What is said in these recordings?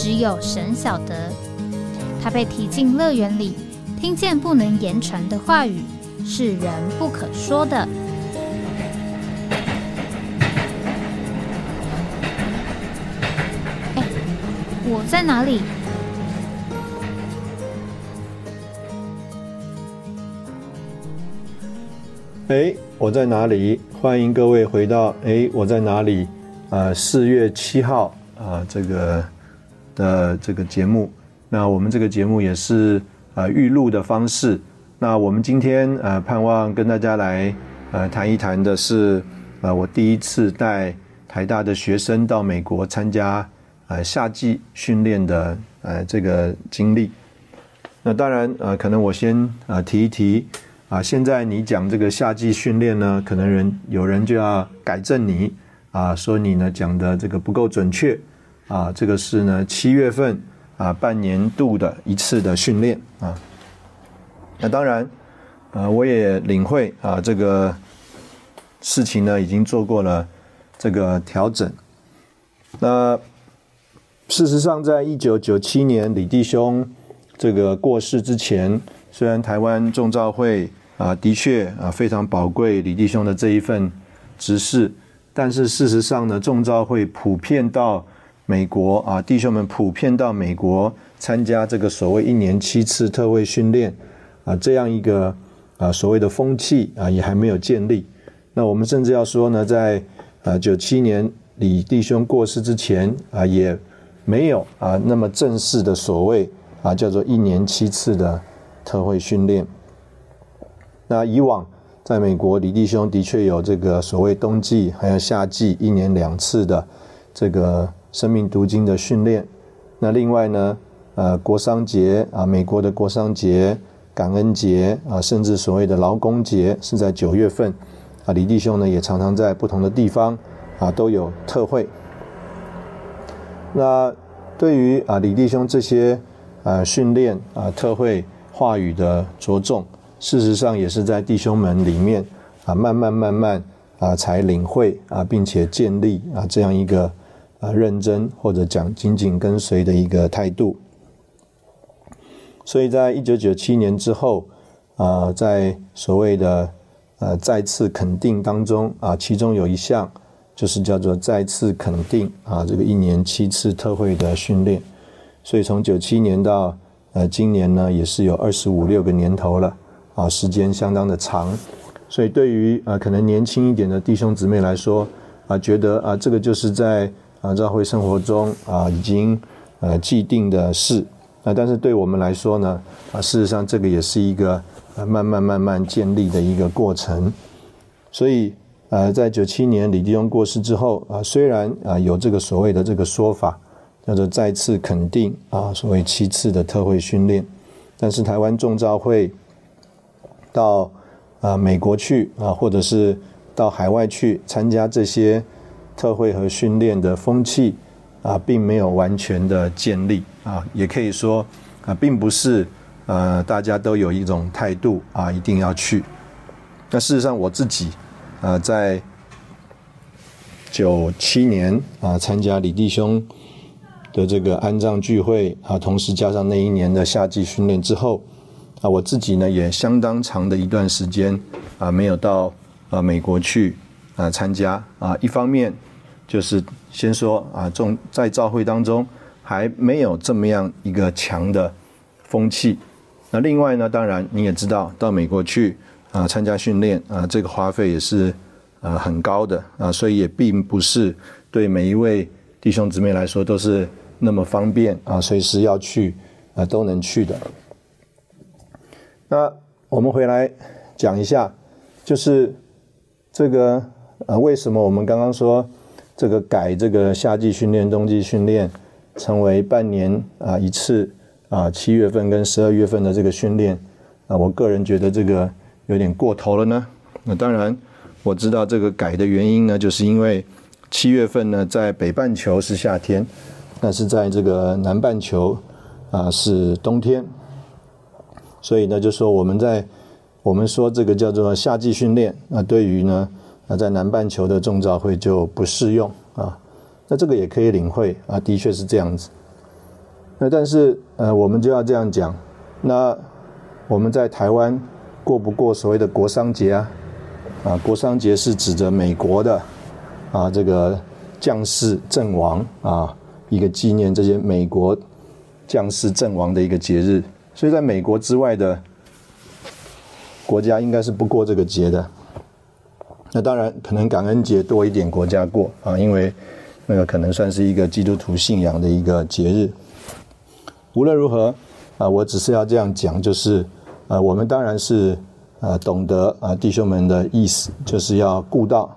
只有神晓得，他被提进乐园里，听见不能言传的话语，是人不可说的。哎，我在哪里？哎，我在哪里？欢迎各位回到哎，我在哪里？啊，四月七号啊，这个。的这个节目，那我们这个节目也是呃预录的方式。那我们今天呃盼望跟大家来呃谈一谈的是呃我第一次带台大的学生到美国参加呃夏季训练的呃这个经历。那当然呃可能我先呃提一提啊，现在你讲这个夏季训练呢，可能人有人就要改正你啊，说你呢讲的这个不够准确。啊，这个是呢七月份啊半年度的一次的训练啊。那当然，呃，我也领会啊，这个事情呢已经做过了这个调整。那事实上，在一九九七年李弟兄这个过世之前，虽然台湾众召会啊的确啊非常宝贵李弟兄的这一份执事，但是事实上呢，众召会普遍到。美国啊，弟兄们普遍到美国参加这个所谓一年七次特会训练啊，这样一个啊所谓的风气啊，也还没有建立。那我们甚至要说呢，在啊九七年李弟兄过世之前啊，也没有啊那么正式的所谓啊叫做一年七次的特会训练。那以往在美国，李弟兄的确有这个所谓冬季还有夏季一年两次的这个。生命读经的训练，那另外呢，呃，国商节啊，美国的国商节、感恩节啊，甚至所谓的劳工节是在九月份啊。李弟兄呢也常常在不同的地方啊都有特会。那对于啊李弟兄这些啊训练啊特会话语的着重，事实上也是在弟兄们里面啊慢慢慢慢啊才领会啊，并且建立啊这样一个。啊，认真或者讲紧紧跟随的一个态度。所以在一九九七年之后，啊，在所谓的呃再次肯定当中啊，其中有一项就是叫做再次肯定啊，这个一年七次特会的训练。所以从九七年到呃今年呢，也是有二十五六个年头了啊，时间相当的长。所以对于啊可能年轻一点的弟兄姊妹来说啊，觉得啊这个就是在啊，教会生活中啊，已经呃既定的事啊，但是对我们来说呢，啊，事实上这个也是一个呃慢慢慢慢建立的一个过程。所以呃，在九七年李弟兄过世之后啊，虽然啊有这个所谓的这个说法，叫做再次肯定啊，所谓七次的特会训练，但是台湾众召会到啊美国去啊，或者是到海外去参加这些。特会和训练的风气啊，并没有完全的建立啊，也可以说啊，并不是呃，大家都有一种态度啊，一定要去。那事实上，我自己啊，在九七年啊，参加李弟兄的这个安葬聚会啊，同时加上那一年的夏季训练之后啊，我自己呢，也相当长的一段时间啊，没有到啊美国去啊参加啊，一方面。就是先说啊，众在教会当中还没有这么样一个强的风气。那另外呢，当然你也知道，到美国去啊参加训练啊，这个花费也是啊很高的啊，所以也并不是对每一位弟兄姊妹来说都是那么方便啊，随时要去啊都能去的。那我们回来讲一下，就是这个呃，为什么我们刚刚说？这个改这个夏季训练、冬季训练成为半年啊一次啊七月份跟十二月份的这个训练啊，我个人觉得这个有点过头了呢。那当然我知道这个改的原因呢，就是因为七月份呢在北半球是夏天，但是在这个南半球啊是冬天，所以呢就说我们在我们说这个叫做夏季训练，那对于呢那在南半球的重召会就不适用啊。那这个也可以领会啊，的确是这样子。那但是呃，我们就要这样讲，那我们在台湾过不过所谓的国商节啊？啊，国商节是指着美国的啊这个将士阵亡啊，一个纪念这些美国将士阵亡的一个节日。所以在美国之外的国家应该是不过这个节的。那当然可能感恩节多一点国家过啊，因为。那个可能算是一个基督徒信仰的一个节日。无论如何，啊，我只是要这样讲，就是，呃，我们当然是，呃，懂得啊弟兄们的意思，就是要顾到，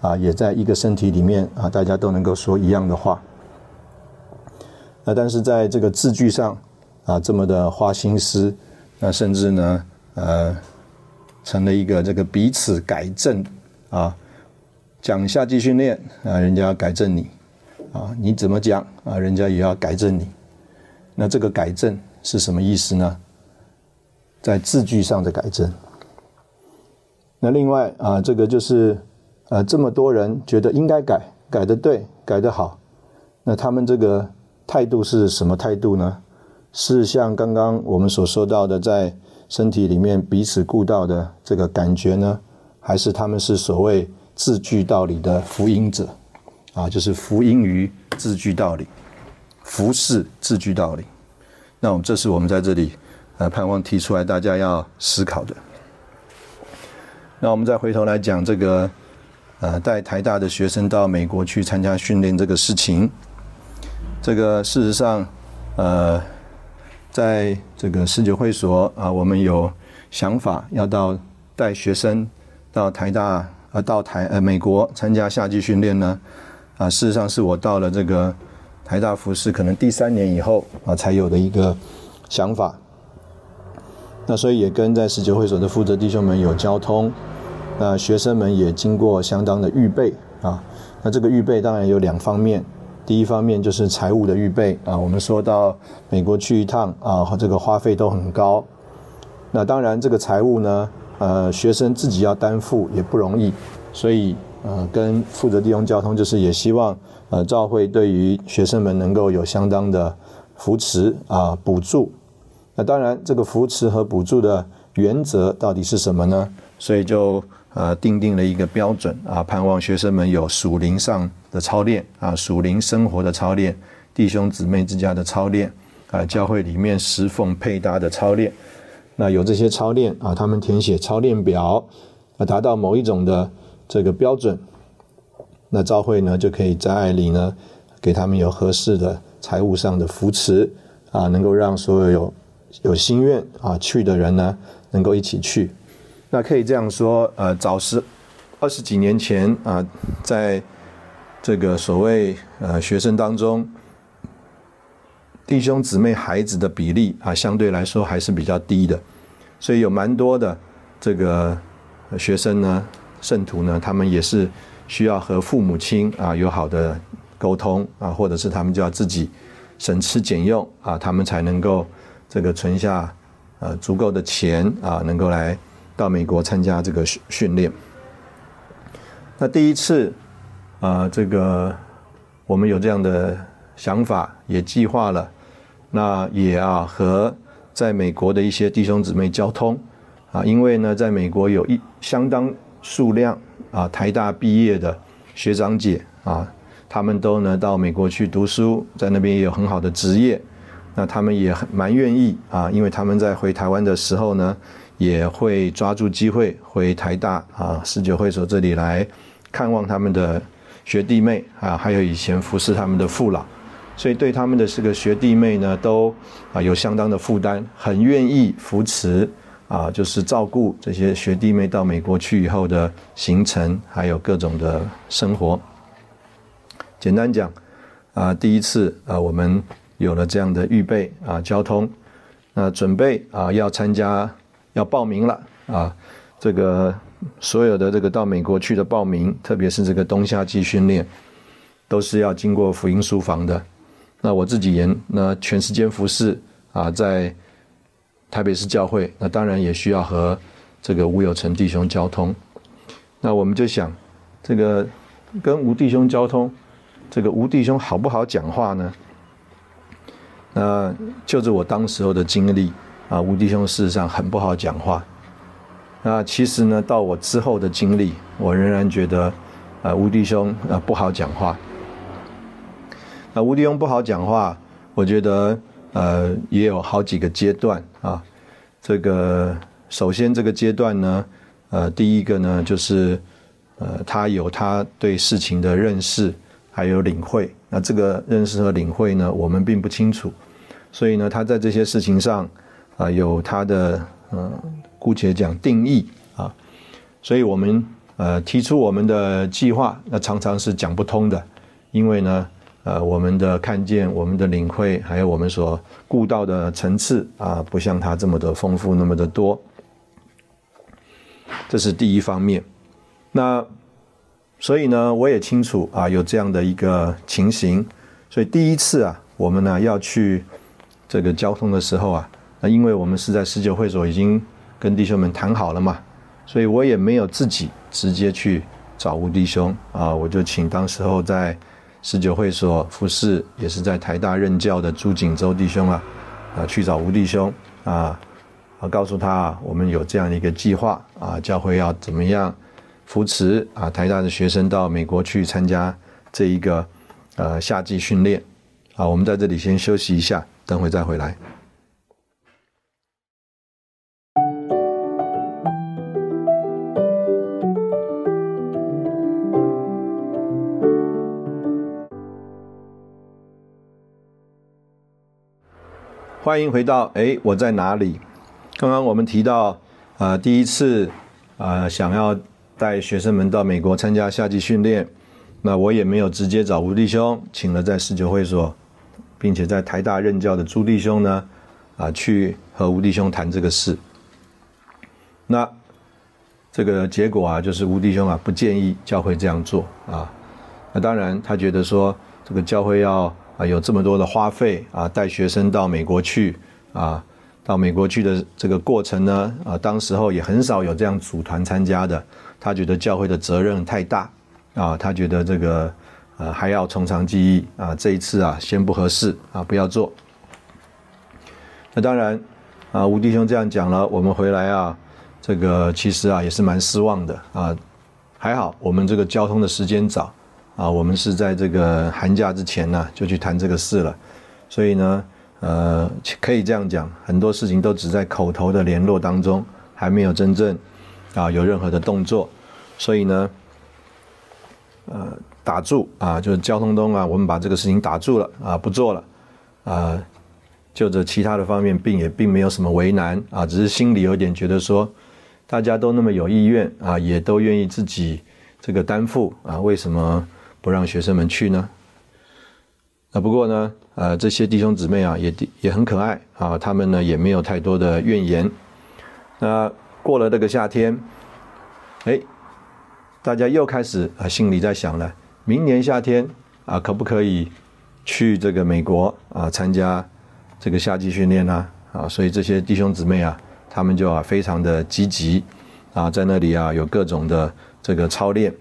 啊，也在一个身体里面啊，大家都能够说一样的话。那但是在这个字句上，啊，这么的花心思，那甚至呢，呃，成了一个这个彼此改正，啊。讲夏季训练啊，人家要改正你啊，你怎么讲啊，人家也要改正你。那这个改正是什么意思呢？在字句上的改正。那另外啊，这个就是呃，这么多人觉得应该改，改的对，改的好。那他们这个态度是什么态度呢？是像刚刚我们所说到的，在身体里面彼此顾到的这个感觉呢？还是他们是所谓？字句道理的福音者，啊，就是福音于字句道理，服侍字句道理。那我们这是我们在这里呃盼望提出来大家要思考的。那我们再回头来讲这个呃带台大的学生到美国去参加训练这个事情。这个事实上呃在这个世界会所啊，我们有想法要到带学生到台大。啊到台呃美国参加夏季训练呢，啊，事实上是我到了这个台大服饰可能第三年以后啊才有的一个想法。那所以也跟在十九会所的负责弟兄们有交通，那学生们也经过相当的预备啊。那这个预备当然有两方面，第一方面就是财务的预备啊。我们说到美国去一趟啊，这个花费都很高。那当然这个财务呢。呃，学生自己要担负也不容易，所以呃，跟负责地方交通就是也希望呃，教会对于学生们能够有相当的扶持啊补助。那当然，这个扶持和补助的原则到底是什么呢？所以就呃定定了一个标准啊，盼望学生们有属灵上的操练啊，属灵生活的操练，弟兄姊妹之家的操练啊，教会里面侍奉配搭的操练。那有这些操练啊，他们填写操练表，啊，达到某一种的这个标准，那召会呢就可以在爱里呢，给他们有合适的财务上的扶持，啊，能够让所有有有心愿啊去的人呢，能够一起去。那可以这样说，呃，早十二十几年前啊，在这个所谓呃学生当中。弟兄姊妹孩子的比例啊，相对来说还是比较低的，所以有蛮多的这个学生呢，圣徒呢，他们也是需要和父母亲啊有好的沟通啊，或者是他们就要自己省吃俭用啊，他们才能够这个存下呃足够的钱啊，能够来到美国参加这个训训练。那第一次啊，这个我们有这样的想法，也计划了。那也啊和在美国的一些弟兄姊妹交通啊，因为呢，在美国有一相当数量啊台大毕业的学长姐啊，他们都呢到美国去读书，在那边也有很好的职业，那他们也很蛮愿意啊，因为他们在回台湾的时候呢，也会抓住机会回台大啊十九会所这里来看望他们的学弟妹啊，还有以前服侍他们的父老。所以对他们的这个学弟妹呢，都啊有相当的负担，很愿意扶持啊，就是照顾这些学弟妹到美国去以后的行程，还有各种的生活。简单讲，啊，第一次啊，我们有了这样的预备啊，交通，那准备啊，要参加，要报名了啊，这个所有的这个到美国去的报名，特别是这个冬夏季训练，都是要经过福音书房的。那我自己研那全时间服侍啊，在台北市教会，那当然也需要和这个吴有成弟兄交通。那我们就想，这个跟吴弟兄交通。这个吴弟兄好不好讲话呢？那就着我当时候的经历啊，吴弟兄事实上很不好讲话。那其实呢，到我之后的经历，我仍然觉得啊，吴弟兄啊不好讲话。那吴弟兄不好讲话，我觉得呃也有好几个阶段啊。这个首先这个阶段呢，呃，第一个呢就是呃他有他对事情的认识。还有领会，那这个认识和领会呢，我们并不清楚，所以呢，他在这些事情上啊，有他的嗯，姑且讲定义啊，所以我们呃提出我们的计划，那常常是讲不通的，因为呢，呃，我们的看见、我们的领会，还有我们所顾到的层次啊，不像他这么的丰富，那么的多，这是第一方面，那。所以呢，我也清楚啊，有这样的一个情形。所以第一次啊，我们呢要去这个交通的时候啊，因为我们是在十九会所已经跟弟兄们谈好了嘛，所以我也没有自己直接去找吴弟兄啊，我就请当时候在十九会所服侍，也是在台大任教的朱锦洲弟兄啊，啊去找吴弟兄啊，啊告诉他，我们有这样的一个计划啊，教会要怎么样。扶持啊，台大的学生到美国去参加这一个呃夏季训练啊，我们在这里先休息一下，等会再回来。欢迎回到哎，我在哪里？刚刚我们提到啊，第一次啊，想要。带学生们到美国参加夏季训练，那我也没有直接找吴弟兄，请了在十九会所，并且在台大任教的朱弟兄呢，啊，去和吴弟兄谈这个事。那这个结果啊，就是吴弟兄啊不建议教会这样做啊。那当然，他觉得说这个教会要啊有这么多的花费啊，带学生到美国去啊，到美国去的这个过程呢，啊，当时候也很少有这样组团参加的。他觉得教会的责任太大，啊，他觉得这个呃还要从长计议啊，这一次啊先不合适啊，不要做。那当然啊，吴弟兄这样讲了，我们回来啊，这个其实啊也是蛮失望的啊。还好我们这个交通的时间早啊，我们是在这个寒假之前呢就去谈这个事了，所以呢呃可以这样讲，很多事情都只在口头的联络当中，还没有真正。啊，有任何的动作，所以呢，呃，打住啊，就是交通中啊，我们把这个事情打住了啊，不做了啊，就这其他的方面，并也并没有什么为难啊，只是心里有点觉得说，大家都那么有意愿啊，也都愿意自己这个担负啊，为什么不让学生们去呢？啊，不过呢，呃，这些弟兄姊妹啊，也也很可爱啊，他们呢也没有太多的怨言，那。过了这个夏天，哎，大家又开始啊，心里在想了，明年夏天啊，可不可以去这个美国啊，参加这个夏季训练呢？啊，所以这些弟兄姊妹啊，他们就啊非常的积极啊，在那里啊有各种的这个操练。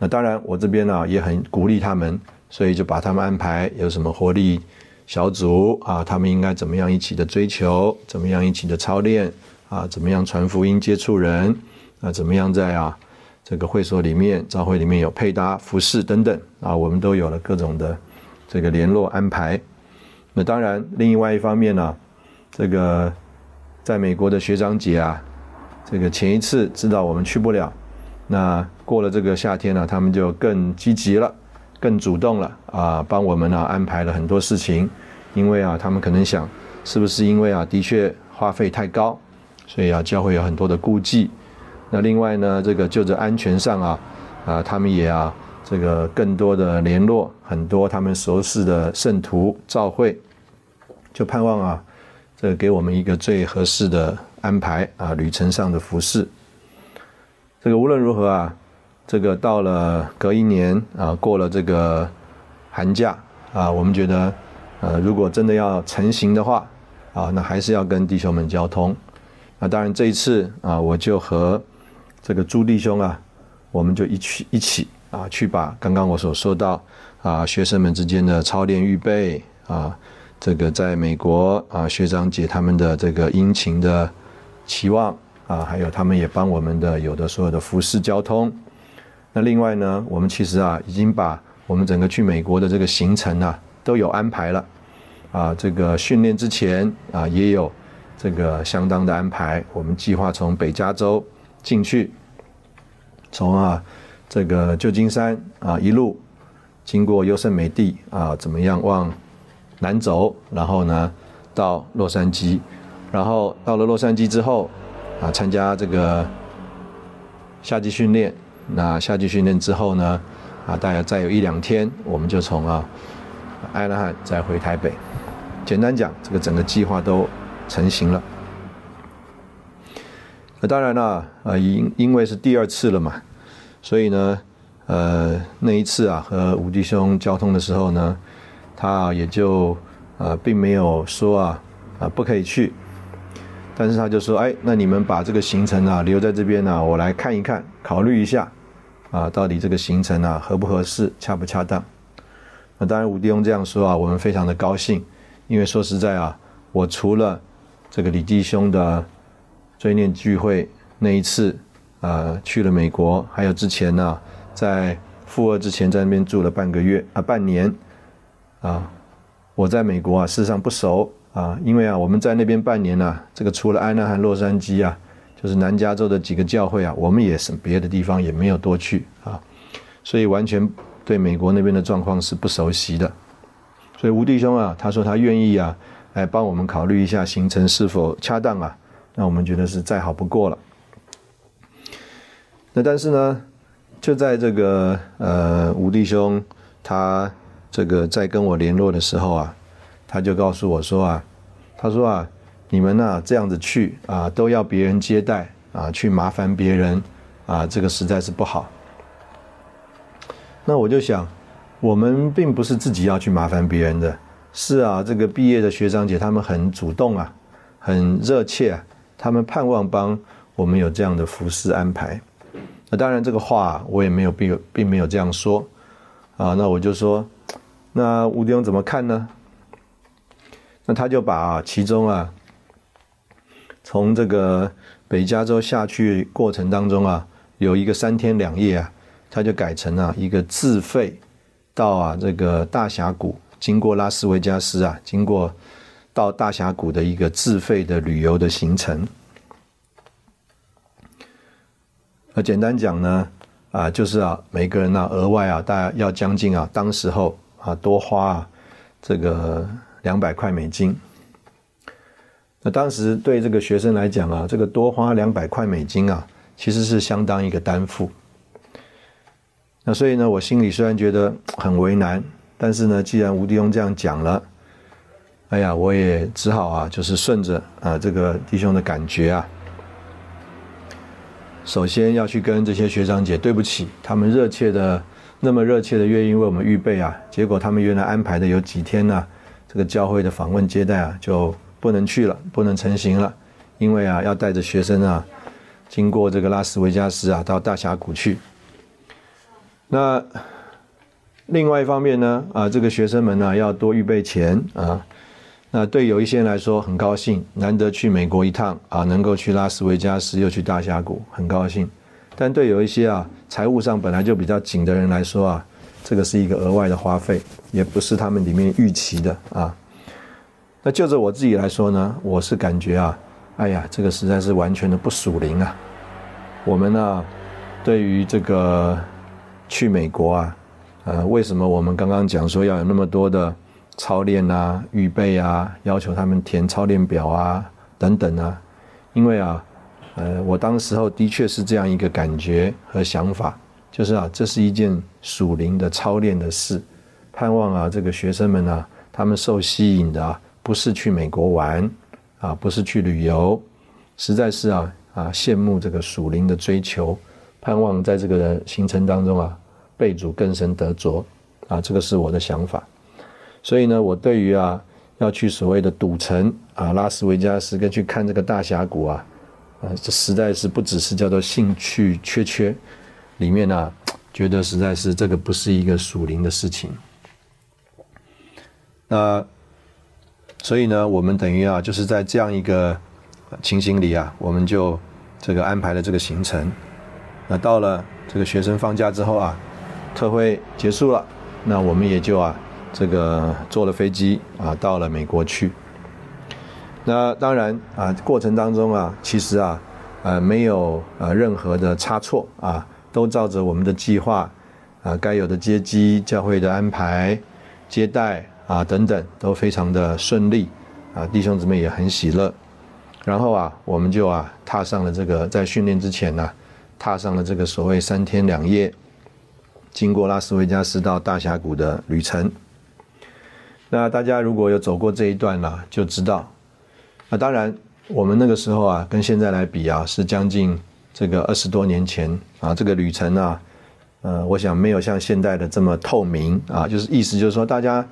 那当然，我这边呢也很鼓励他们，所以就把他们安排有什么活力小组啊，他们应该怎么样一起的追求，怎么样一起的操练。啊，怎么样传福音、接触人？啊，怎么样在啊这个会所里面、教会里面有配搭、服饰等等啊，我们都有了各种的这个联络安排。那当然，另外一方面呢，这个在美国的学长姐啊，这个前一次知道我们去不了，那过了这个夏天呢，他们就更积极了，更主动了啊，帮我们呢安排了很多事情。因为啊，他们可能想，是不是因为啊，的确花费太高。所以啊，教会有很多的顾忌。那另外呢，这个就着安全上啊，啊，他们也啊，这个更多的联络，很多他们熟识的圣徒教会，就盼望啊，这个给我们一个最合适的安排啊，旅程上的服饰。这个无论如何啊，这个到了隔一年啊，过了这个寒假啊，我们觉得，呃，如果真的要成行的话啊，那还是要跟弟兄们交通。那当然这一次啊，我就和这个朱弟兄啊，我们就一起一起啊，去把刚刚我所说到啊，学生们之间的操练预备啊，这个在美国啊，学长姐他们的这个殷勤的期望。啊，还有他们也帮我们的有的所有的服饰交通。那另外呢，我们其实啊已经把我们整个去美国的这个行程啊都有安排了。啊，这个训练之前啊也有这个相当的安排。我们计划从北加州进去，从啊这个旧金山啊一路经过优胜美地啊怎么样往南走，然后呢到洛杉矶，然后到了洛杉矶之后。啊，参加这个夏季训练。那夏季训练之后呢，啊，大概再有一两天，我们就从啊爱拉罕再回台北。简单讲，这个整个计划都成型了。那当然了，啊，因因为是第二次了嘛，所以呢，呃，那一次啊，和五弟兄交通的时候呢，他也就呃，并没有说啊，啊，不可以去。但是他就说：“哎，那你们把这个行程啊留在这边呢，我来看一看，考虑一下，啊，到底这个行程啊合不合适，恰不恰当？那当然，吴弟兄这样说啊，我们非常的高兴，因为说实在啊，我除了这个李弟兄的追念聚会那一次啊去了美国，还有之前呢在赴二之前在那边住了半个月啊半年啊，我在美国啊事实上不熟。”啊，因为啊，我们在那边半年呢，这个除了安娜和洛杉矶啊，就是南加州的几个教会啊，我们也是别的地方也没有多去啊，所以完全对美国那边的状况是不熟悉的。所以吴弟兄啊，他说他愿意啊，来帮我们考虑一下行程是否恰当啊，那我们觉得是再好不过了。那但是呢，就在这个呃吴弟兄他这个在跟我联络的时候啊。他就告诉我说啊，他说啊，你们呐这样子去啊，都要别人接待啊，去麻烦别人啊，这个实在是不好。那我就想，我们并不是自己要去麻烦别人的，是啊，这个毕业的学长姐他们很主动啊，很热切，他们盼望帮我们有这样的服饰安排。那当然这个话我也没有并并没有这样说啊，那我就说，那吴弟兄怎么看呢？那他就把其中啊，从这个北加州下去过程当中啊，有一个三天两夜啊，他就改成了一个自费到啊这个大峡谷，经过拉斯维加斯啊，经过到大峡谷的一个自费的旅游的行程。那简单讲呢，啊，就是啊，每个人呢额外啊，大家要将近啊，当时候啊多花啊这个。两百块美金，那当时对这个学生来讲啊，这个多花两百块美金啊，其实是相当一个担负。那所以呢，我心里虽然觉得 很为难，但是呢，既然吴弟兄这样讲了，哎呀，我也只好啊，就是顺着啊这个弟兄的感觉啊，首先要去跟这些学长姐对不起，他们热切的那么热切的愿意为我们预备啊，结果他们原来安排的有几天呢？这个教会的访问接待啊，就不能去了，不能成行了，因为啊，要带着学生啊，经过这个拉斯维加斯啊，到大峡谷去。那另外一方面呢，啊，这个学生们呢，要多预备钱啊。那对有一些人来说，很高兴，难得去美国一趟啊，能够去拉斯维加斯，又去大峡谷，很高兴。但对有一些啊，财务上本来就比较紧的人来说啊。这个是一个额外的花费，也不是他们里面预期的啊。那就着我自己来说呢，我是感觉啊，哎呀，这个实在是完全的不属灵啊。我们呢，对于这个去美国啊，呃，为什么我们刚刚讲说要有那么多的操练啊、预备啊，要求他们填操练表啊等等啊？因为啊，呃，我当时候的确是这样一个感觉和想法。就是啊，这是一件属灵的操练的事。盼望啊，这个学生们啊，他们受吸引的啊，不是去美国玩啊，不是去旅游，实在是啊啊羡慕这个属灵的追求，盼望在这个行程当中啊，被主更深得着啊，这个是我的想法。所以呢，我对于啊要去所谓的赌城啊，拉斯维加斯跟去看这个大峡谷啊。啊，这实在是不只是叫做兴趣缺缺，里面呢，觉得实在是这个不是一个属灵的事情。那所以呢，我们等于啊，就是在这样一个情形里啊，我们就这个安排了这个行程。那到了这个学生放假之后啊，特会结束了，那我们也就啊，这个坐了飞机啊，到了美国去。那当然啊，过程当中啊，其实啊，呃，没有呃任何的差错啊，都照着我们的计划啊，该有的接机、教会的安排、接待啊等等，都非常的顺利啊，弟兄姊妹也很喜乐。然后啊，我们就啊，踏上了这个在训练之前呢，踏上了这个所谓三天两夜，经过拉斯维加斯到大峡谷的旅程。那大家如果有走过这一段呢，就知道。啊当然，我们那个时候啊，跟现在来比啊，是将近这个二十多年前啊，这个旅程啊，呃，我想没有像现在的这么透明啊，就是意思就是说，大家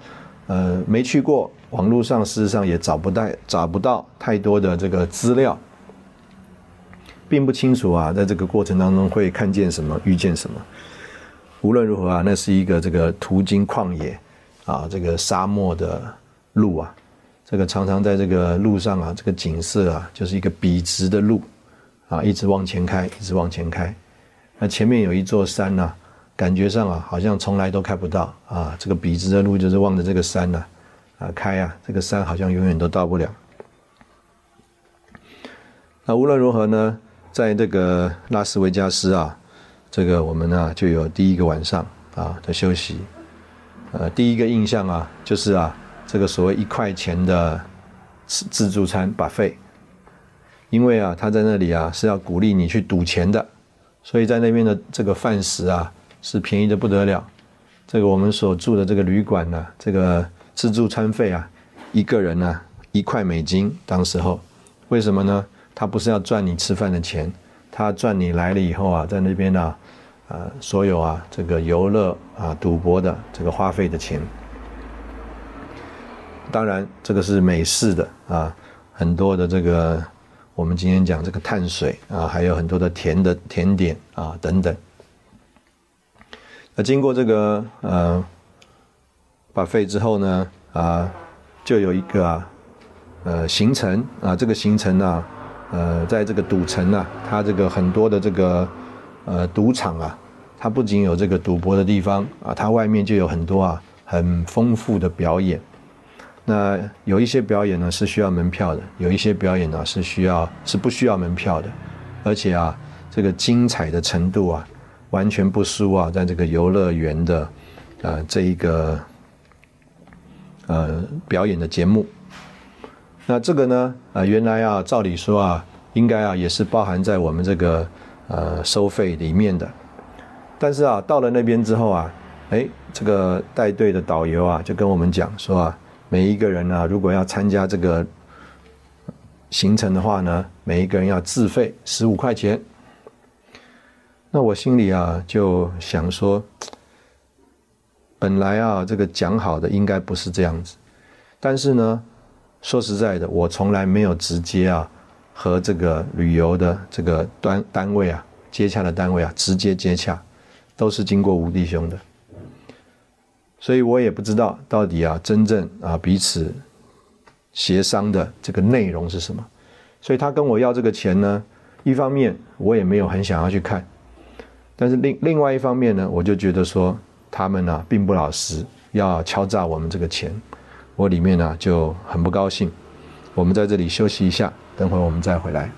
呃没去过，网络上事实上也找不到找不到太多的这个资料，并不清楚啊，在这个过程当中会看见什么，遇见什么。无论如何啊，那是一个这个途经旷野啊，这个沙漠的路啊。这个常常在这个路上啊，这个景色啊，就是一个笔直的路，啊，一直往前开，一直往前开。那前面有一座山呢，感觉上啊，好像从来都看不到啊。这个笔直的路就是望着这个山呢，啊，开啊，这个山好像永远都到不了。那无论如何呢，在这个拉斯维加斯啊，这个我们呢就有第一个晚上啊的休息。呃，第一个印象啊，就是啊。这个所谓一块钱的自自助餐把费，因为啊，他在那里啊是要鼓励你去赌钱的，所以在那边的这个饭食啊是便宜的不得了。这个我们所住的这个旅馆呢，这个自助餐费啊，一个人呢一块美金。当时候，为什么呢？他不是要赚你吃饭的钱，他赚你来了以后啊，在那边呢，呃，所有啊这个游乐啊赌博的这个花费的钱。当然，这个是美式的啊，很多的这个，我们今天讲这个碳水啊，还有很多的甜的甜点啊等等。那经过这个呃把费之后呢啊，就有一个啊呃行程啊，这个行程呢呃在这个赌城呢，它这个很多的这个呃赌场啊，它不仅有这个赌博的地方啊，它外面就有很多啊很丰富的表演。那有一些表演呢是需要门票的，有一些表演呢是需要是不需要门票的，而且啊，这个精彩的程度啊，完全不输啊，在这个游乐园的，呃，这一个呃表演的节目。那这个呢，啊，原来啊，照理说啊，应该啊也是包含在我们这个呃收费里面的，但是啊，到了那边之后啊，哎，这个带队的导游啊就跟我们讲说啊。每一个人呢，如果要参加这个行程的话呢，每一个人要自费十五块钱。那我心里啊就想说，本来啊这个讲好的应该不是这样子，但是呢，说实在的，我从来没有直接啊和这个旅游的这个单单位啊接洽的单位啊直接接洽，都是经过吴弟兄的。所以我也不知道到底啊，真正啊彼此协商的这个内容是什么。所以他跟我要这个钱呢，一方面我也没有很想要去看，但是另另外一方面呢，我就觉得说他们呢并不老实，要敲诈我们这个钱，我里面呢就很不高兴。我们在这里休息一下，等会我们再回来。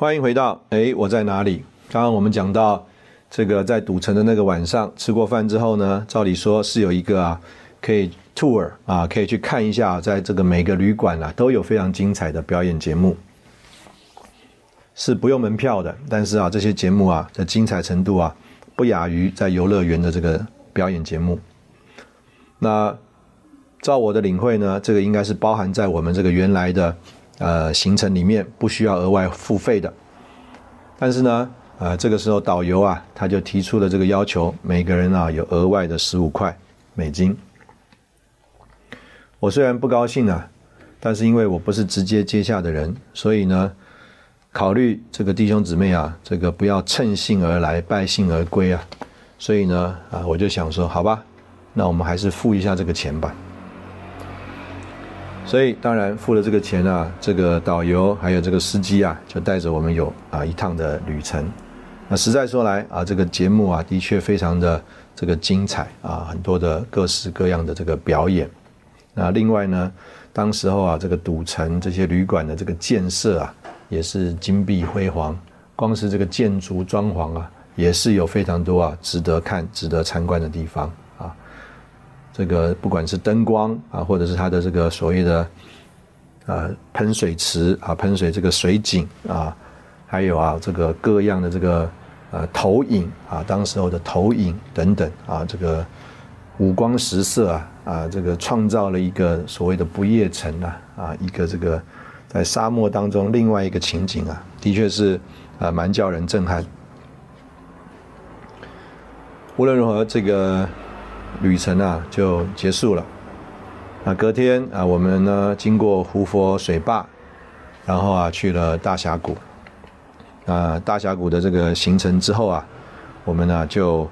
欢迎回到哎，我在哪里？刚刚我们讲到这个在赌城的那个晚上吃过饭之后呢，照理说是有一个啊可以 tour 啊，可以去看一下，在这个每个旅馆啊都有非常精彩的表演节目，是不用门票的。但是啊，这些节目啊的精彩程度啊，不亚于在游乐园的这个表演节目。那照我的领会呢，这个应该是包含在我们这个原来的呃行程里面，不需要额外付费的。但是呢，呃，这个时候导游啊，他就提出了这个要求，每个人啊有额外的十五块美金。我虽然不高兴啊，但是因为我不是直接接下的人，所以呢，考虑这个弟兄姊妹啊，这个不要趁兴而来，败兴而归啊，所以呢，啊，我就想说，好吧，那我们还是付一下这个钱吧。所以当然付了这个钱啊，这个导游还有这个司机啊，就带着我们有啊一趟的旅程。那实在说来啊，这个节目啊，的确非常的这个精彩啊，很多的各式各样的这个表演。那另外呢，当时候啊，这个赌城这些旅馆的这个建设啊，也是金碧辉煌。光是这个建筑装潢啊，也是有非常多啊值得看、值得参观的地方。这个不管是灯光啊，或者是它的这个所谓的呃喷水池啊，喷水这个水井啊，还有啊这个各样的这个呃投影啊，当时候的投影等等啊，这个五光十色啊。啊，这个创造了一个所谓的不夜城啊，啊，一个这个在沙漠当中另外一个情景啊，的确是啊蛮叫人震撼。无论如何，这个旅程啊就结束了。那隔天啊，我们呢经过胡佛水坝，然后啊去了大峡谷。啊，大峡谷的这个行程之后啊，我们呢就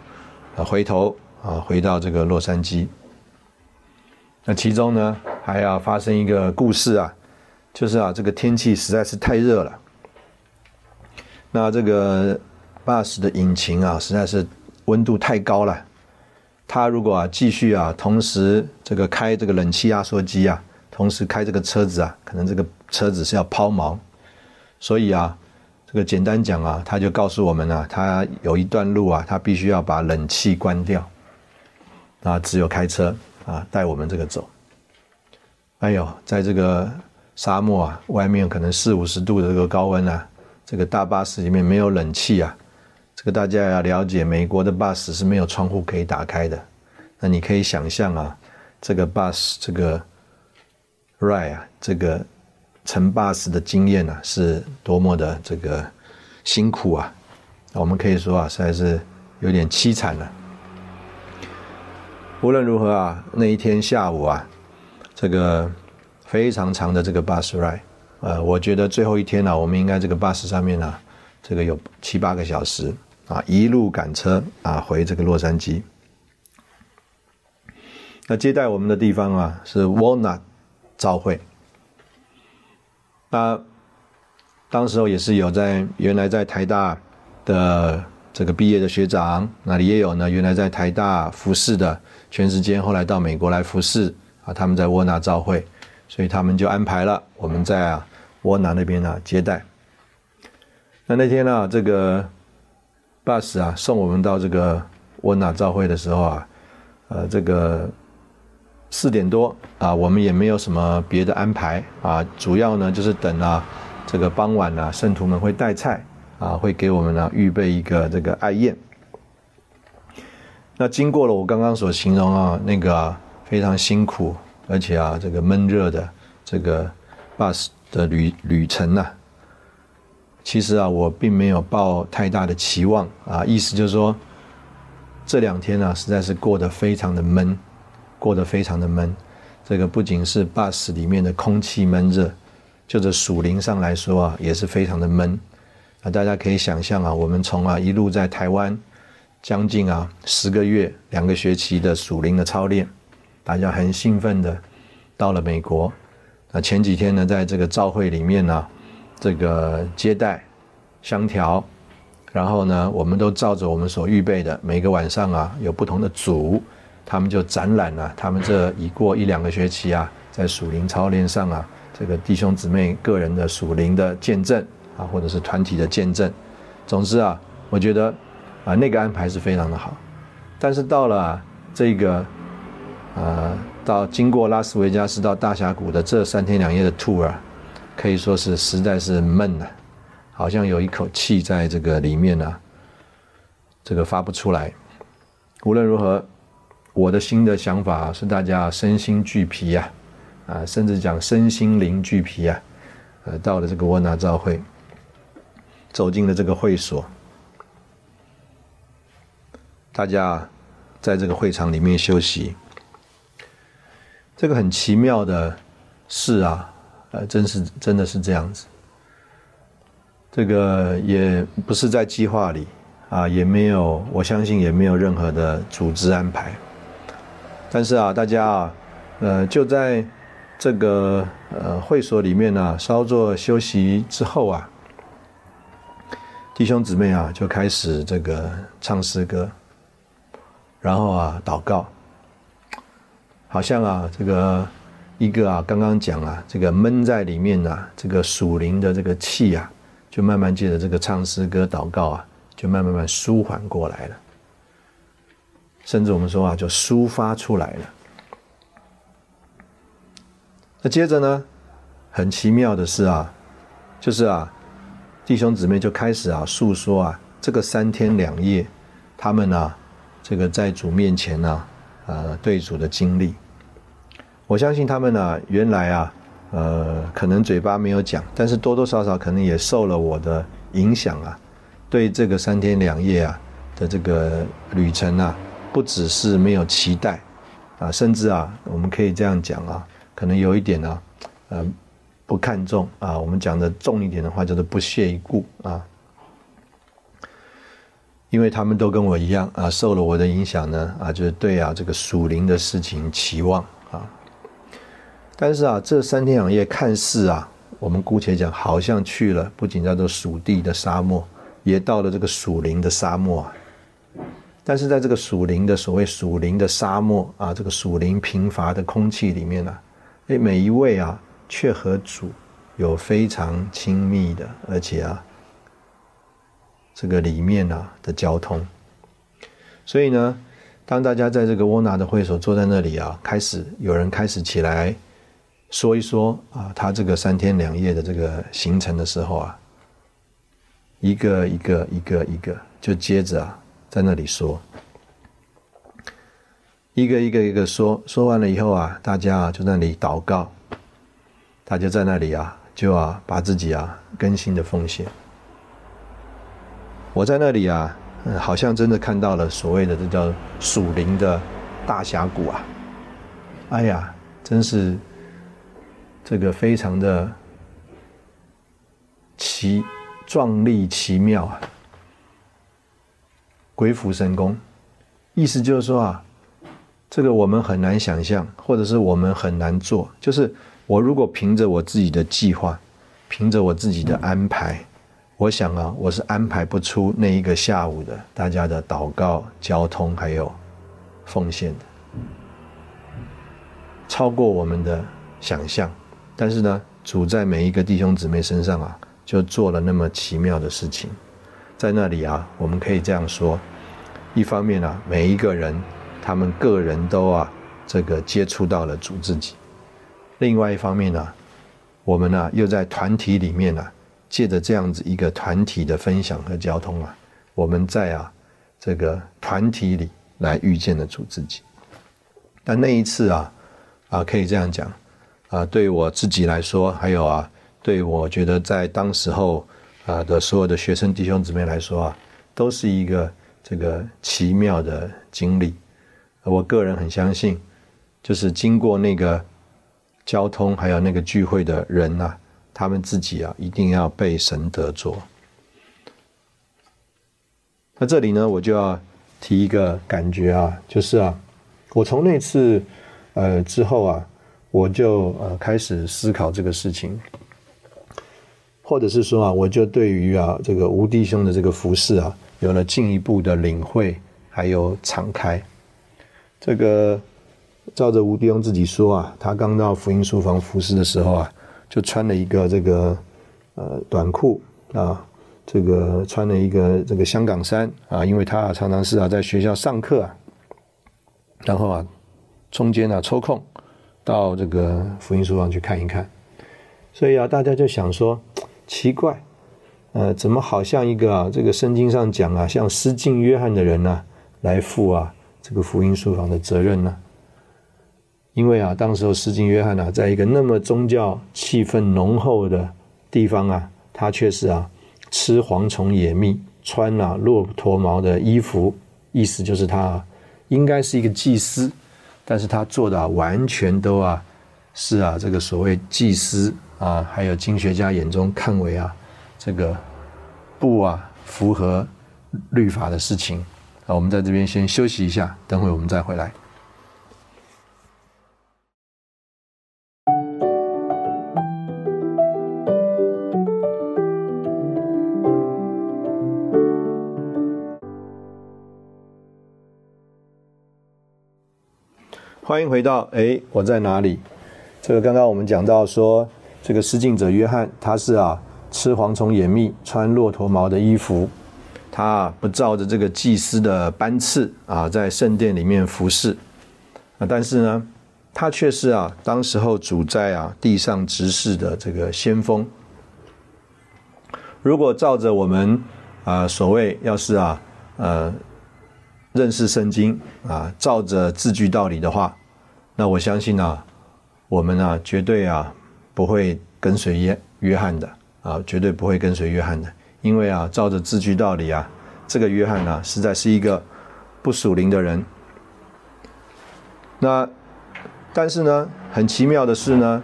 回头啊回到这个洛杉矶。那其中呢，还要发生一个故事啊，就是啊，这个天气实在是太热了。那这个 bus 的引擎啊，实在是温度太高了。他如果啊继续啊，同时这个开这个冷气压缩机啊，同时开这个车子啊，可能这个车子是要抛锚。所以啊，这个简单讲啊，他就告诉我们啊，他有一段路啊，他必须要把冷气关掉，啊，只有开车。啊，带我们这个走。哎呦，在这个沙漠啊，外面可能四五十度的这个高温啊，这个大巴士里面没有冷气啊。这个大家要了解，美国的 bus 是没有窗户可以打开的。那你可以想象啊，这个 bus 这个 ride 啊，这个乘 bus 的经验啊，是多么的这个辛苦啊。我们可以说啊，实在是有点凄惨了。无论如何啊，那一天下午啊，这个非常长的这个 bus ride，呃，我觉得最后一天呢，我们应该这个 bus 上面呢，这个有七八个小时啊，一路赶车啊回这个洛杉矶。那接待我们的地方啊是 Walnut 召会，那当时候也是有在原来在台大的这个毕业的学长，那里也有呢，原来在台大服侍的。全时间后来到美国来服侍啊，他们在沃纳召会，所以他们就安排了我们在啊沃纳那边呢接待。那那天呢，这个 bus 啊送我们到这个温纳召会的时候啊，呃，这个四点多啊，我们也没有什么别的安排啊，主要呢就是等啊这个傍晚呢，圣徒们会带菜啊，会给我们呢预备一个这个爱宴。那经过了我刚刚所形容啊，那个非常辛苦，而且啊，这个闷热的这个 bus 的旅旅程呐，其实啊，我并没有抱太大的期望啊。意思就是说，这两天呢，实在是过得非常的闷，过得非常的闷。这个不仅是 bus 里面的空气闷热，就这属灵上来说啊，也是非常的闷。啊，大家可以想象啊，我们从啊一路在台湾。将近啊十个月两个学期的属灵的操练，大家很兴奋的到了美国。那前几天呢，在这个召会里面呢，这个接待相调，然后呢，我们都照着我们所预备的，每个晚上啊有不同的组，他们就展览了他们这已过一两个学期啊，在属灵操练上啊，这个弟兄姊妹个人的属灵的见证啊，或者是团体的见证。总之啊，我觉得。啊，那个安排是非常的好。但是到了这个，呃，到经过拉斯维加斯到大峡谷的这三天两夜的 tour，可以说是实在是闷呐，好像有一口气在这个里面呢，这个发不出来。无论如何，我的新的想法是大家身心俱疲呀，啊，甚至讲身心灵俱疲呀，呃，到了这个沃纳召会，走进了这个会所。大家在这个会场里面休息，这个很奇妙的事啊，呃，真是真的是这样子。这个也不是在计划里啊，也没有，我相信也没有任何的组织安排。但是啊，大家啊，呃，就在这个呃会所里面呢，稍作休息之后啊，弟兄姊妹啊，就开始这个唱诗歌。然后啊，祷告，好像啊，这个一个啊，刚刚讲啊，这个闷在里面啊，这个属灵的这个气啊，就慢慢借着这个唱诗歌、祷告啊，就慢慢慢舒缓过来了。甚至我们说啊，就抒发出来了。那接着呢，很奇妙的是啊，就是啊，弟兄姊妹就开始啊，诉说啊，这个三天两夜，他们呢。这个在主面前呢，呃，对主的经历，我相信他们呢，原来啊，呃，可能嘴巴没有讲，但是多多少少可能也受了我的影响啊，对这个三天两夜啊的这个旅程啊，不只是没有期待啊，甚至啊，我们可以这样讲啊，可能有一点呢，呃，不看重啊，我们讲的重一点的话，叫做不屑一顾啊。因为他们都跟我一样啊，受了我的影响呢啊，就是对啊这个属灵的事情期望。但是啊，这三天两夜看似啊，我们姑且讲好像去了，不仅叫做属地的沙漠，也到了这个属灵的沙漠啊。但是在这个属灵的所谓属灵的沙漠啊，这个属灵贫乏的空气里面呢，哎，每一位啊，却和主有非常亲密的，而且啊。这个里面啊的交通，所以呢，当大家在这个沃纳的会所坐在那里啊，开始有人开始起来说一说啊，他这个三天两夜的这个行程的时候啊，一个一个一个一个就接着啊在那里说，一个一个一个说，说完了以后啊，大家啊就那里祷告，大家在那里啊就啊把自己啊更新的奉献。我在那里啊，好像真的看到了所谓的这叫属灵的大峡谷啊！哎呀，真是这个非常的奇壮丽奇妙啊！鬼斧神工，意思就是说啊，这个我们很难想象，或者是我们很难做。就是我如果凭着我自己的计划，凭着我自己的安排。我想啊，我是安排不出那一个下午的大家的祷告、交通还有奉献的，超过我们的想象。但是呢，主在每一个弟兄姊妹身上啊，就做了那么奇妙的事情。在那里啊，我们可以这样说：一方面啊，每一个人他们个人都啊，这个接触到了主自己；另外一方面呢，我们呢又在团体里面呢。借着这样子一个团体的分享和交通啊，我们在啊这个团体里来遇见了主自己。但那一次啊啊可以这样讲啊，对我自己来说，还有啊对我觉得在当时候啊的所有的学生弟兄姊妹来说啊，都是一个这个奇妙的经历。我个人很相信，就是经过那个交通还有那个聚会的人呐。他们自己啊，一定要被神得着。那这里呢，我就要提一个感觉啊，就是啊，我从那次呃之后啊，我就呃开始思考这个事情，或者是说啊，我就对于啊这个吴弟兄的这个服饰啊，有了进一步的领会，还有敞开。这个照着吴弟兄自己说啊，他刚到福音书房服侍的时候啊。就穿了一个这个呃短裤啊，这个穿了一个这个香港衫啊，因为他常常是啊在学校上课啊，然后啊中间呢抽空到这个福音书房去看一看，所以啊大家就想说奇怪，呃怎么好像一个啊这个圣经上讲啊像施浸约翰的人呢来负啊这个福音书房的责任呢？因为啊，当时候施浸约翰啊，在一个那么宗教气氛浓厚的地方啊，他却是啊吃蝗虫野蜜，穿啊骆驼毛的衣服，意思就是他啊应该是一个祭司，但是他做的完全都啊是啊这个所谓祭司啊，还有经学家眼中看为啊这个不啊符合律法的事情啊。我们在这边先休息一下，等会我们再回来。欢迎回到哎，我在哪里？这个刚刚我们讲到说，这个施浸者约翰，他是啊吃蝗虫野蜜，穿骆驼毛的衣服，他不照着这个祭司的班次啊，在圣殿里面服侍啊，但是呢，他却是啊当时候主在啊地上执事的这个先锋。如果照着我们啊所谓要是啊呃。认识圣经啊，照着字句道理的话，那我相信啊，我们啊绝对啊不会跟随约约翰的啊，绝对不会跟随约翰的，因为啊，照着字句道理啊，这个约翰呢，实在是一个不属灵的人。那但是呢，很奇妙的是呢，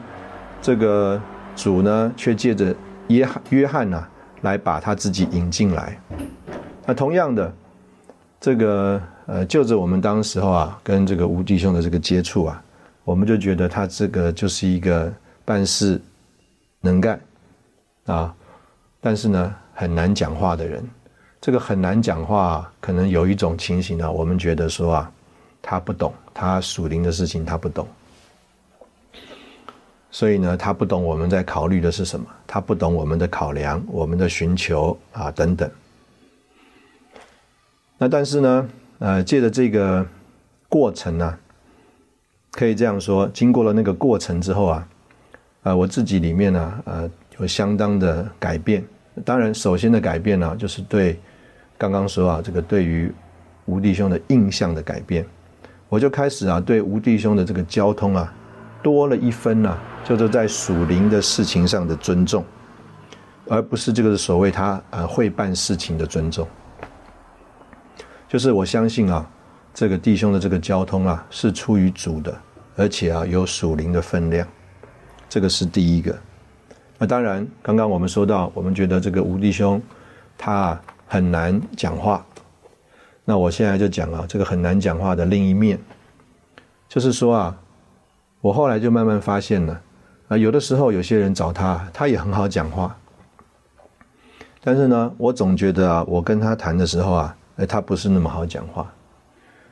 这个主呢，却借着约约翰呢，来把他自己引进来。那同样的。这个呃，就着我们当时候啊，跟这个吴弟兄的这个接触啊，我们就觉得他这个就是一个办事能干啊，但是呢很难讲话的人。这个很难讲话，可能有一种情形呢，我们觉得说啊，他不懂，他属灵的事情他不懂，所以呢，他不懂我们在考虑的是什么，他不懂我们的考量，我们的寻求啊等等。那但是呢，呃，借着这个过程呢，可以这样说，经过了那个过程之后啊，呃，我自己里面呢，呃，有相当的改变。当然，首先的改变呢，就是对刚刚说啊，这个对于吴弟兄的印象的改变，我就开始啊，对吴弟兄的这个交通啊，多了一分呢，就是在属灵的事情上的尊重，而不是这个所谓他呃会办事情的尊重。就是我相信啊，这个弟兄的这个交通啊是出于主的，而且啊有属灵的分量，这个是第一个。那当然，刚刚我们说到，我们觉得这个吴弟兄他很难讲话。那我现在就讲啊，这个很难讲话的另一面，就是说啊，我后来就慢慢发现了啊，有的时候有些人找他，他也很好讲话，但是呢，我总觉得啊，我跟他谈的时候啊。哎，他不是那么好讲话，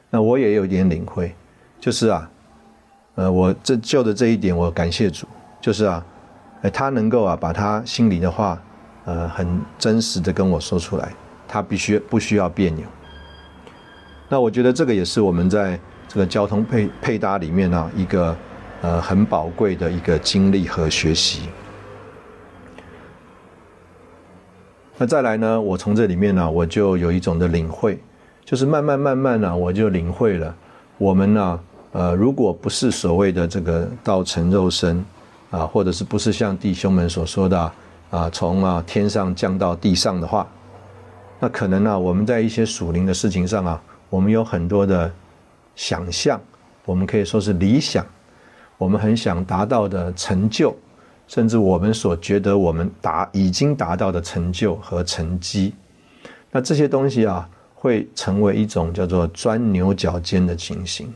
那我也有点领会，就是啊，呃，我这就的这一点，我感谢主，就是啊，哎，他能够啊，把他心里的话，呃，很真实的跟我说出来，他必须不需要别扭。那我觉得这个也是我们在这个交通配配搭里面呢，一个呃很宝贵的一个经历和学习。那再来呢？我从这里面呢，我就有一种的领会，就是慢慢慢慢呢，我就领会了，我们呢，呃，如果不是所谓的这个道成肉身，啊，或者是不是像弟兄们所说的啊，从啊天上降到地上的话，那可能呢，我们在一些属灵的事情上啊，我们有很多的想象，我们可以说是理想，我们很想达到的成就。甚至我们所觉得我们达已经达到的成就和成绩，那这些东西啊，会成为一种叫做钻牛角尖的情形。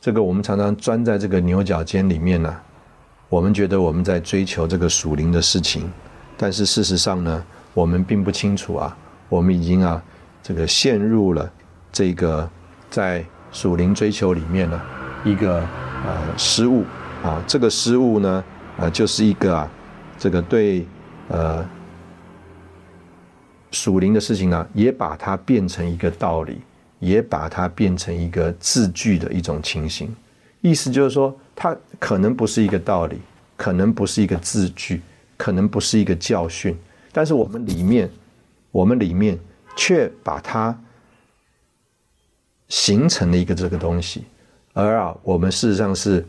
这个我们常常钻在这个牛角尖里面呢，我们觉得我们在追求这个属灵的事情，但是事实上呢，我们并不清楚啊，我们已经啊，这个陷入了这个在属灵追求里面呢一个呃失误。啊，这个失误呢。啊，就是一个啊，这个对呃属灵的事情呢，也把它变成一个道理，也把它变成一个字句的一种情形。意思就是说，它可能不是一个道理，可能不是一个字句，可能不是一个教训，但是我们里面，我们里面却把它形成了一个这个东西，而啊，我们事实上是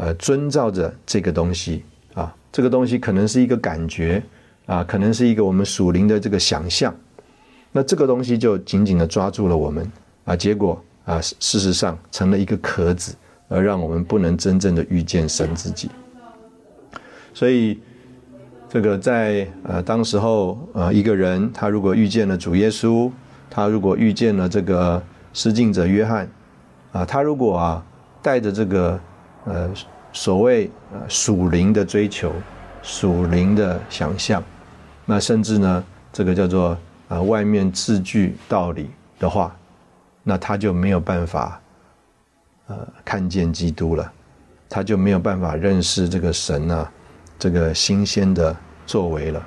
呃遵照着这个东西啊，这个东西可能是一个感觉啊，可能是一个我们属灵的这个想象，那这个东西就紧紧的抓住了我们啊，结果。啊，事实上成了一个壳子，而让我们不能真正的遇见神自己。所以，这个在呃当时候呃一个人，他如果遇见了主耶稣，他如果遇见了这个施浸者约翰，啊，他如果啊带着这个呃所谓呃属灵的追求、属灵的想象，那甚至呢这个叫做啊外面字句道理的话。那他就没有办法，呃，看见基督了，他就没有办法认识这个神啊，这个新鲜的作为了。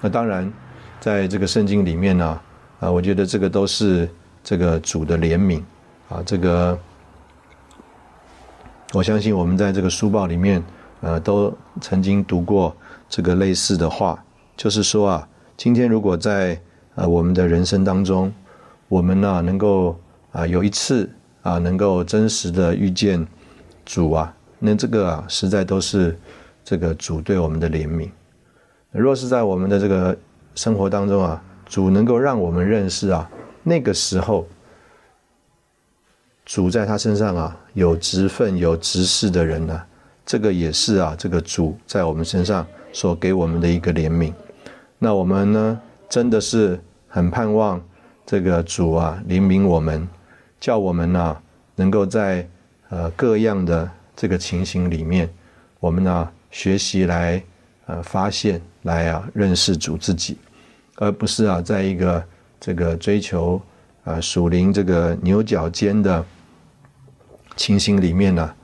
那当然，在这个圣经里面呢，啊，我觉得这个都是这个主的怜悯啊。这个，我相信我们在这个书报里面，呃，都曾经读过这个类似的话，就是说啊，今天如果在呃我们的人生当中，我们呢，能够啊有一次啊，能够真实的遇见主啊，那这个啊，实在都是这个主对我们的怜悯。若是在我们的这个生活当中啊，主能够让我们认识啊，那个时候主在他身上啊有职分、有职事的人呢，这个也是啊，这个主在我们身上所给我们的一个怜悯。那我们呢，真的是很盼望。这个主啊，怜悯我们，叫我们呢，能够在呃各样的这个情形里面，我们呢学习来呃发现，来啊认识主自己，而不是啊在一个这个追求啊属灵这个牛角尖的情形里面呢，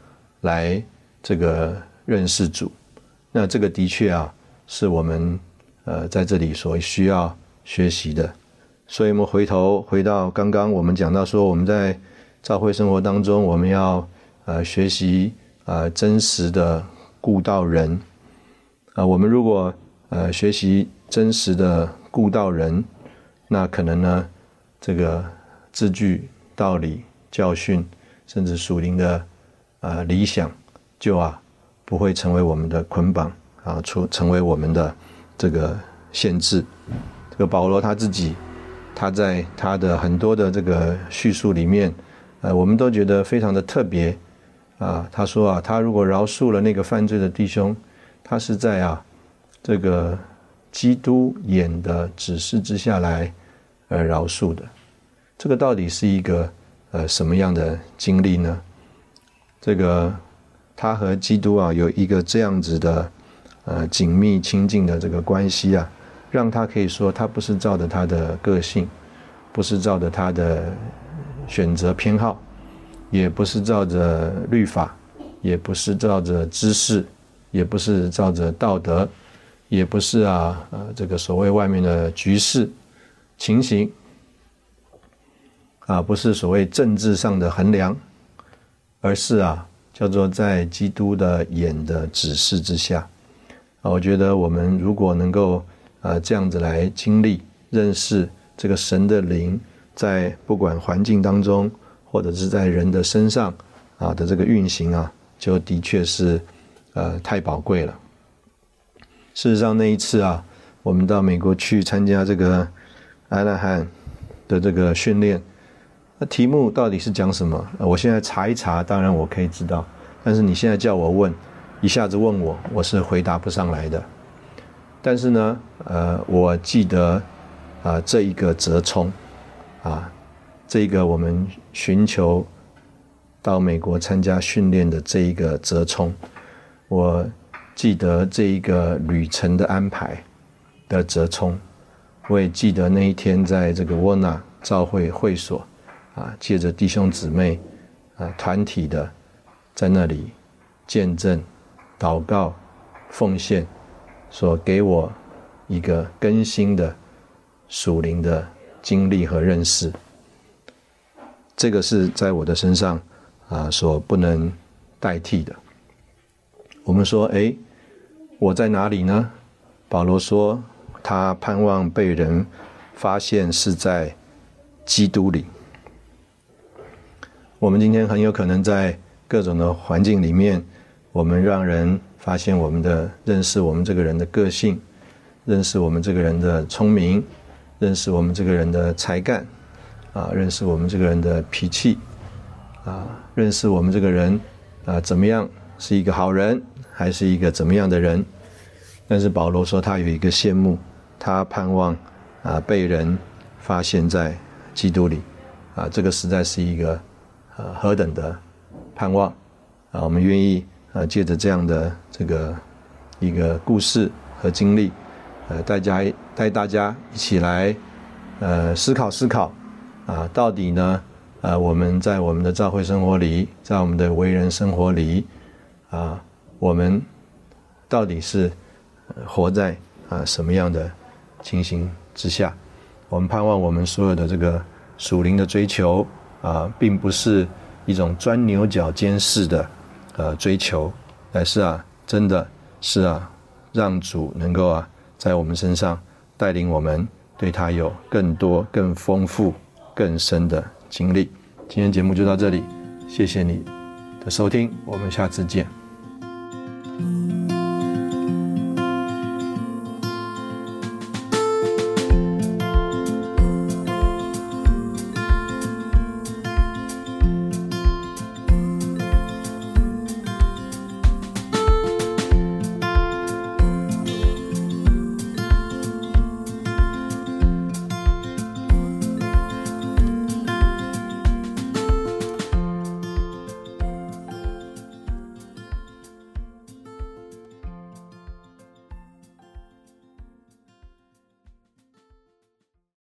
来这个认识主。那这个的确啊，是我们呃在这里所需要学习的。所以，我们回头回到刚刚我们讲到说，我们在教会生活当中，我们要呃学习呃真实的顾到人啊。我们如果呃学习真实的顾到人，那可能呢这个字句、道理、教训，甚至属灵的呃理想，就啊不会成为我们的捆绑啊，出成为我们的这个限制。这个保罗他自己。他在他的很多的这个叙述里面，呃，我们都觉得非常的特别，啊，他说啊，他如果饶恕了那个犯罪的弟兄，他是在啊这个基督眼的指示之下来呃饶恕的，这个到底是一个呃什么样的经历呢？这个他和基督啊有一个这样子的呃紧密亲近的这个关系啊。让他可以说，他不是照着他的个性，不是照着他的选择偏好，也不是照着律法，也不是照着知识，也不是照着道德，也不是啊呃这个所谓外面的局势情形，啊不是所谓政治上的衡量，而是啊叫做在基督的眼的指示之下，啊我觉得我们如果能够。啊，这样子来经历、认识这个神的灵，在不管环境当中，或者是在人的身上啊的这个运行啊，就的确是呃太宝贵了。事实上，那一次啊，我们到美国去参加这个阿拉罕的这个训练，题目到底是讲什么？我现在查一查，当然我可以知道，但是你现在叫我问，一下子问我，我是回答不上来的。但是呢，呃，我记得，啊，这一个折冲，啊，这个我们寻求到美国参加训练的这一个折冲，我记得这一个旅程的安排的折冲，我也记得那一天在这个沃纳照会会所，啊，借着弟兄姊妹啊团体的在那里见证、祷告、奉献。所给我一个更新的属灵的经历和认识。这个是在我的身上啊所不能代替的。我们说，哎，我在哪里呢？保罗说，他盼望被人发现是在基督里。我们今天很有可能在各种的环境里面，我们让人发现我们的认识，我们这个人的个性，认识我们这个人的聪明，认识我们这个人的才干，啊，认识我们这个人的脾气，啊，认识我们这个人啊怎么样是一个好人，还是一个怎么样的人？但是保罗说他有一个羡慕，他盼望啊被人发现在基督里，啊，这个实在是一个。呃，何等的盼望啊！我们愿意呃，借着这样的这个一个故事和经历，呃，大家带大家一起来呃思考思考啊，到底呢呃，我们在我们的教会生活里，在我们的为人生活里啊，我们到底是活在啊什么样的情形之下？我们盼望我们所有的这个属灵的追求。啊，并不是一种钻牛角尖式的呃追求，而是啊，真的是啊，让主能够啊，在我们身上带领我们，对他有更多、更丰富、更深的经历。今天节目就到这里，谢谢你的收听，我们下次见。